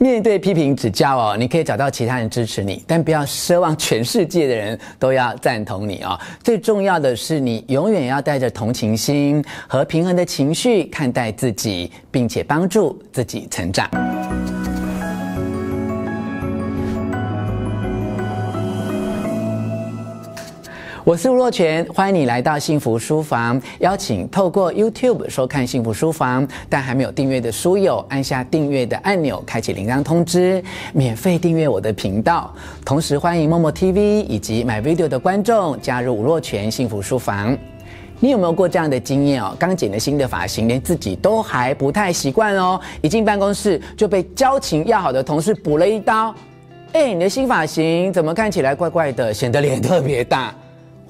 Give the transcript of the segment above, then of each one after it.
面对批评指教哦，你可以找到其他人支持你，但不要奢望全世界的人都要赞同你哦。最重要的是，你永远要带着同情心和平衡的情绪看待自己，并且帮助自己成长。我是吴若权，欢迎你来到幸福书房。邀请透过 YouTube 收看幸福书房，但还没有订阅的书友，按下订阅的按钮，开启铃铛通知，免费订阅我的频道。同时欢迎 Momo TV 以及 My Video 的观众加入吴若权幸福书房。你有没有过这样的经验哦？刚剪了新的发型，连自己都还不太习惯哦。一进办公室就被交情要好的同事补了一刀。哎，你的新发型怎么看起来怪怪的，显得脸特别大？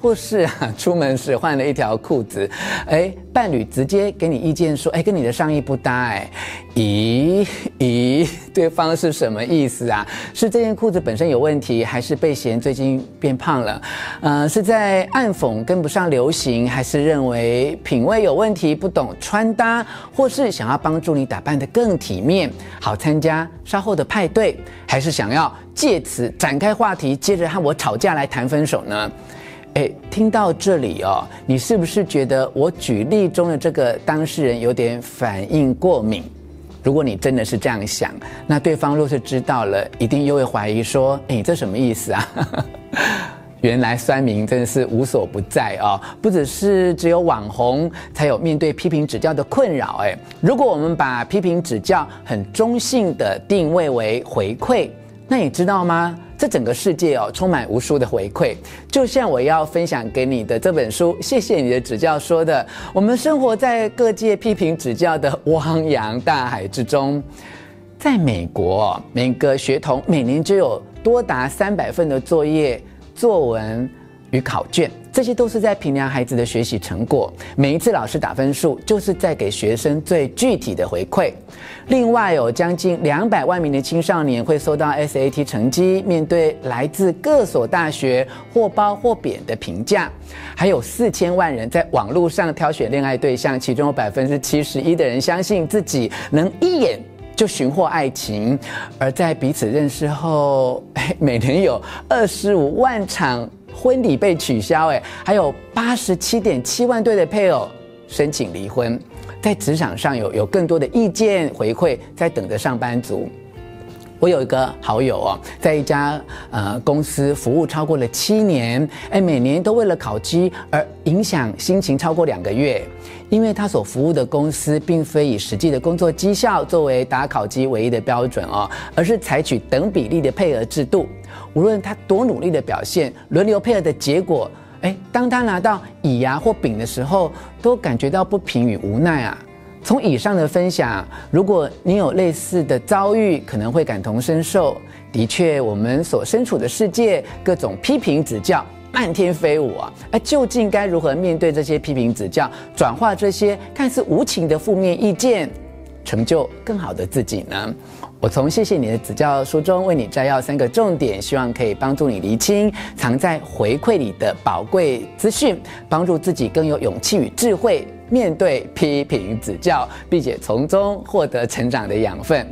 或是啊，出门时换了一条裤子，哎，伴侣直接给你意见说，哎，跟你的上衣不搭，哎，咦咦，对方是什么意思啊？是这件裤子本身有问题，还是被嫌最近变胖了？呃，是在暗讽跟不上流行，还是认为品味有问题，不懂穿搭，或是想要帮助你打扮得更体面，好参加稍后的派对，还是想要借此展开话题，接着和我吵架来谈分手呢？哎，听到这里哦，你是不是觉得我举例中的这个当事人有点反应过敏？如果你真的是这样想，那对方若是知道了，一定又会怀疑说：“哎，这什么意思啊？” 原来酸民真的是无所不在哦，不只是只有网红才有面对批评指教的困扰。哎，如果我们把批评指教很中性的定位为回馈，那你知道吗？这整个世界哦，充满无数的回馈，就像我要分享给你的这本书《谢谢你的指教》说的，我们生活在各界批评指教的汪洋大海之中。在美国，每个学童每年就有多达三百份的作业、作文与考卷。这些都是在评量孩子的学习成果。每一次老师打分数，就是在给学生最具体的回馈。另外，有将近两百万名的青少年会收到 SAT 成绩，面对来自各所大学或褒或贬的评价。还有四千万人在网络上挑选恋爱对象，其中有百分之七十一的人相信自己能一眼就寻获爱情。而在彼此认识后，每年有二十五万场。婚礼被取消，哎，还有八十七点七万对的配偶申请离婚，在职场上有有更多的意见回馈在等着上班族。我有一个好友哦，在一家呃公司服务超过了七年，哎，每年都为了考绩而影响心情超过两个月，因为他所服务的公司并非以实际的工作绩效作为打考绩唯一的标准哦，而是采取等比例的配额制度。无论他多努力的表现，轮流配合的结果，哎，当他拿到乙啊或丙的时候，都感觉到不平与无奈啊。从以上的分享，如果你有类似的遭遇，可能会感同身受。的确，我们所身处的世界，各种批评指教漫天飞舞啊，哎，究竟该如何面对这些批评指教，转化这些看似无情的负面意见，成就更好的自己呢？我从谢谢你的指教书中为你摘要三个重点，希望可以帮助你厘清藏在回馈里的宝贵资讯，帮助自己更有勇气与智慧面对批评指教，并且从中获得成长的养分。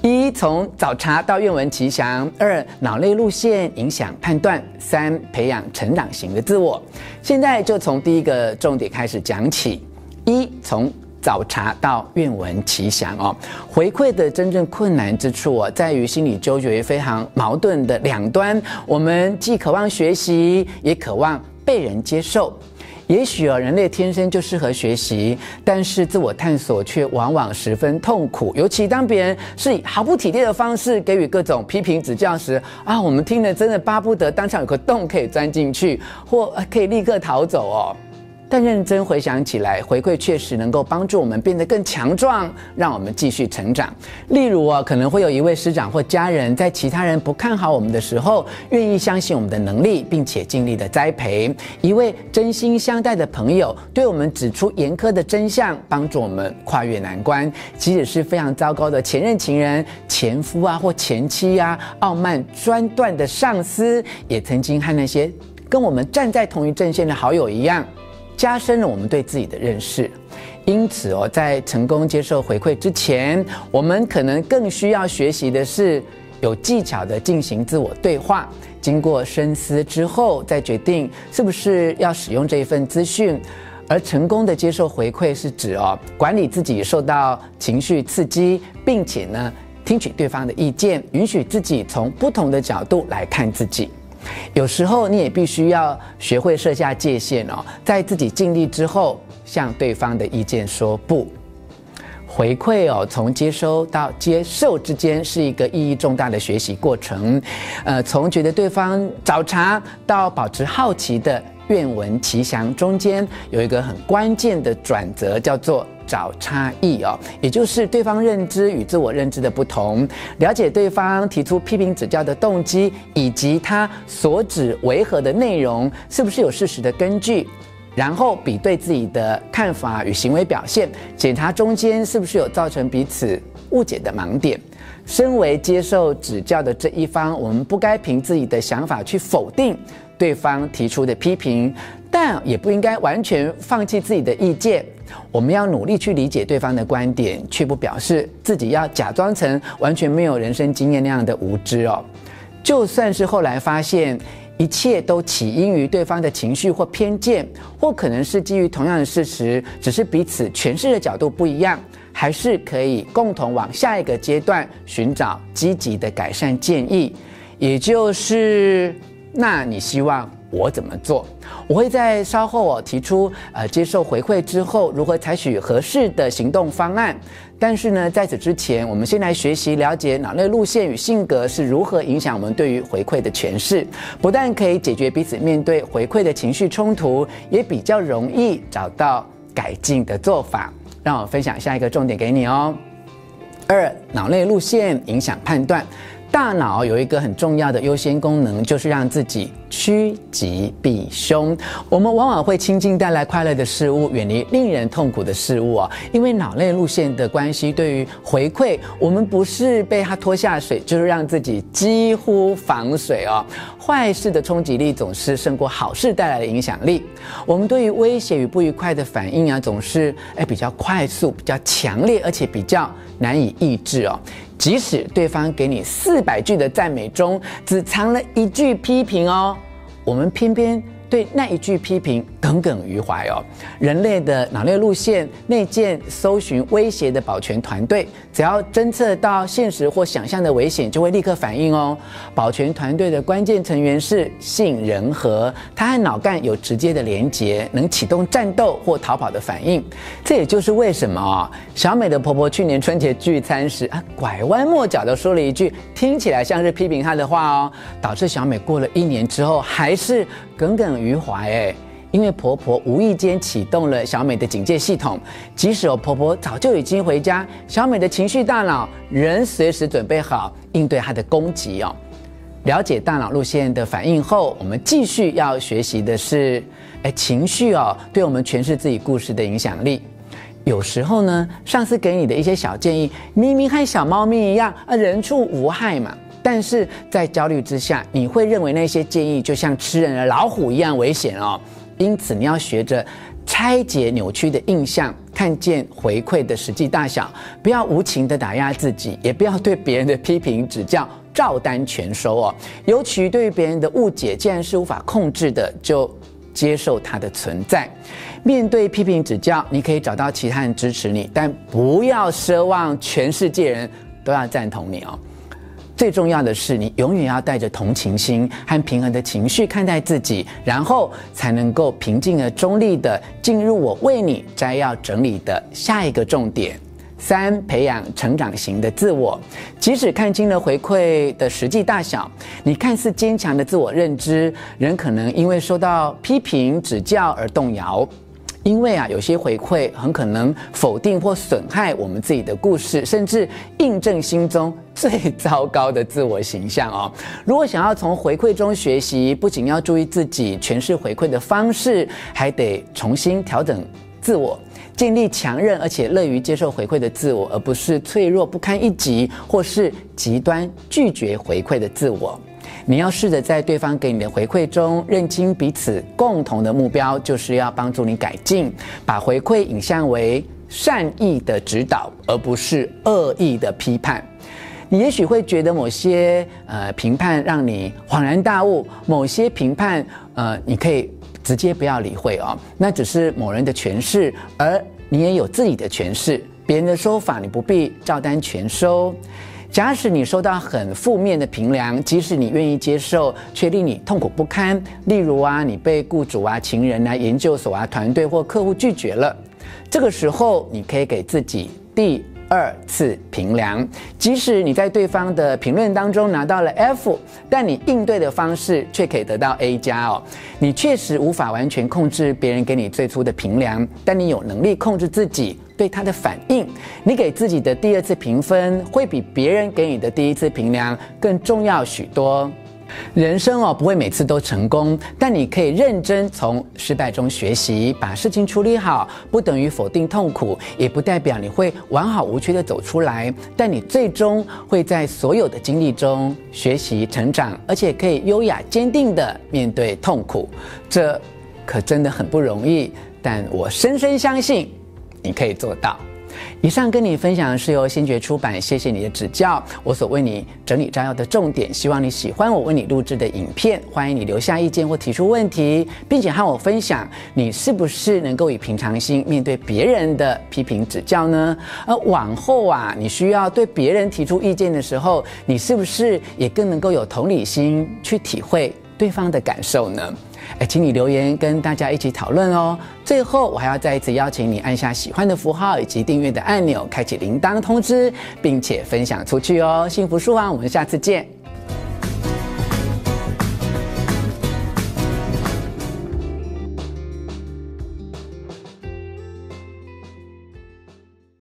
一、从早茶到愿闻其详；二、脑内路线影响判断；三、培养成长型的自我。现在就从第一个重点开始讲起。一、从早茶到愿闻其详哦，回馈的真正困难之处哦，在于心理纠结非常矛盾的两端。我们既渴望学习，也渴望被人接受。也许哦，人类天生就适合学习，但是自我探索却往往十分痛苦。尤其当别人是以毫不体贴的方式给予各种批评指教时，啊，我们听了真的巴不得当场有个洞可以钻进去，或可以立刻逃走哦。但认真回想起来，回馈确实能够帮助我们变得更强壮，让我们继续成长。例如啊，可能会有一位师长或家人，在其他人不看好我们的时候，愿意相信我们的能力，并且尽力的栽培；一位真心相待的朋友，对我们指出严苛的真相，帮助我们跨越难关。即使是非常糟糕的前任情人、前夫啊或前妻啊，傲慢专断的上司，也曾经和那些跟我们站在同一阵线的好友一样。加深了我们对自己的认识。因此哦，在成功接受回馈之前，我们可能更需要学习的是有技巧的进行自我对话，经过深思之后再决定是不是要使用这一份资讯。而成功的接受回馈是指哦，管理自己受到情绪刺激，并且呢，听取对方的意见，允许自己从不同的角度来看自己。有时候你也必须要学会设下界限哦，在自己尽力之后，向对方的意见说不。回馈哦，从接收到接受之间是一个意义重大的学习过程。呃，从觉得对方找茬到保持好奇的愿闻其详，中间有一个很关键的转折，叫做找差异哦，也就是对方认知与自我认知的不同，了解对方提出批评指教的动机，以及他所指违和的内容是不是有事实的根据。然后比对自己的看法与行为表现，检查中间是不是有造成彼此误解的盲点。身为接受指教的这一方，我们不该凭自己的想法去否定对方提出的批评，但也不应该完全放弃自己的意见。我们要努力去理解对方的观点，却不表示自己要假装成完全没有人生经验那样的无知哦。就算是后来发现。一切都起因于对方的情绪或偏见，或可能是基于同样的事实，只是彼此诠释的角度不一样，还是可以共同往下一个阶段寻找积极的改善建议。也就是，那你希望我怎么做？我会在稍后我提出，呃，接受回馈之后如何采取合适的行动方案。但是呢，在此之前，我们先来学习了解脑内路线与性格是如何影响我们对于回馈的诠释。不但可以解决彼此面对回馈的情绪冲突，也比较容易找到改进的做法。让我分享下一个重点给你哦。二，脑内路线影响判断。大脑有一个很重要的优先功能，就是让自己趋吉避凶。我们往往会亲近带来快乐的事物，远离令人痛苦的事物啊。因为脑内路线的关系，对于回馈，我们不是被它拖下水，就是让自己几乎防水哦。坏事的冲击力总是胜过好事带来的影响力。我们对于威胁与不愉快的反应啊，总是诶比较快速、比较强烈，而且比较难以抑制哦。即使对方给你四百句的赞美中，只藏了一句批评哦，我们偏偏。对那一句批评耿耿于怀哦。人类的脑内路线内建搜寻威胁的保全团队，只要侦测到现实或想象的危险，就会立刻反应哦。保全团队的关键成员是杏仁核，它和脑干有直接的连接，能启动战斗或逃跑的反应。这也就是为什么啊，小美的婆婆去年春节聚餐时啊，拐弯抹角的说了一句听起来像是批评她的话哦，导致小美过了一年之后还是。耿耿于怀哎，因为婆婆无意间启动了小美的警戒系统，即使我婆婆早就已经回家，小美的情绪大脑仍随时准备好应对她的攻击哦。了解大脑路线的反应后，我们继续要学习的是，哎，情绪哦，对我们诠释自己故事的影响力。有时候呢，上司给你的一些小建议，明明和小猫咪一样啊，人畜无害嘛。但是在焦虑之下，你会认为那些建议就像吃人的老虎一样危险哦。因此，你要学着拆解扭曲的印象，看见回馈的实际大小，不要无情的打压自己，也不要对别人的批评指教照单全收哦。尤其对于别人的误解，既然是无法控制的，就接受它的存在。面对批评指教，你可以找到其他人支持你，但不要奢望全世界人都要赞同你哦。最重要的是，你永远要带着同情心和平衡的情绪看待自己，然后才能够平静而中立地进入我为你摘要整理的下一个重点：三、培养成长型的自我。即使看清了回馈的实际大小，你看似坚强的自我认知，仍可能因为受到批评指教而动摇。因为啊，有些回馈很可能否定或损害我们自己的故事，甚至印证心中最糟糕的自我形象哦。如果想要从回馈中学习，不仅要注意自己诠释回馈的方式，还得重新调整自我，建立强韧而且乐于接受回馈的自我，而不是脆弱不堪一击或是极端拒绝回馈的自我。你要试着在对方给你的回馈中，认清彼此共同的目标，就是要帮助你改进，把回馈引向为善意的指导，而不是恶意的批判。你也许会觉得某些呃评判让你恍然大悟，某些评判呃你可以直接不要理会哦，那只是某人的诠释，而你也有自己的诠释，别人的说法你不必照单全收。假使你收到很负面的评量，即使你愿意接受，却令你痛苦不堪。例如啊，你被雇主啊、情人啊、研究所啊、团队或客户拒绝了，这个时候你可以给自己第二次评量。即使你在对方的评论当中拿到了 F，但你应对的方式却可以得到 A 加哦。你确实无法完全控制别人给你最初的评量，但你有能力控制自己。对他的反应，你给自己的第二次评分会比别人给你的第一次评量更重要许多。人生哦，不会每次都成功，但你可以认真从失败中学习，把事情处理好，不等于否定痛苦，也不代表你会完好无缺的走出来。但你最终会在所有的经历中学习成长，而且可以优雅坚定的面对痛苦。这可真的很不容易，但我深深相信。你可以做到。以上跟你分享的是由先觉出版，谢谢你的指教。我所为你整理摘要的重点，希望你喜欢我为你录制的影片。欢迎你留下意见或提出问题，并且和我分享你是不是能够以平常心面对别人的批评指教呢？而往后啊，你需要对别人提出意见的时候，你是不是也更能够有同理心去体会对方的感受呢？哎，请你留言跟大家一起讨论哦。最后，我还要再一次邀请你按下喜欢的符号以及订阅的按钮，开启铃铛通知，并且分享出去哦。幸福树啊，我们下次见。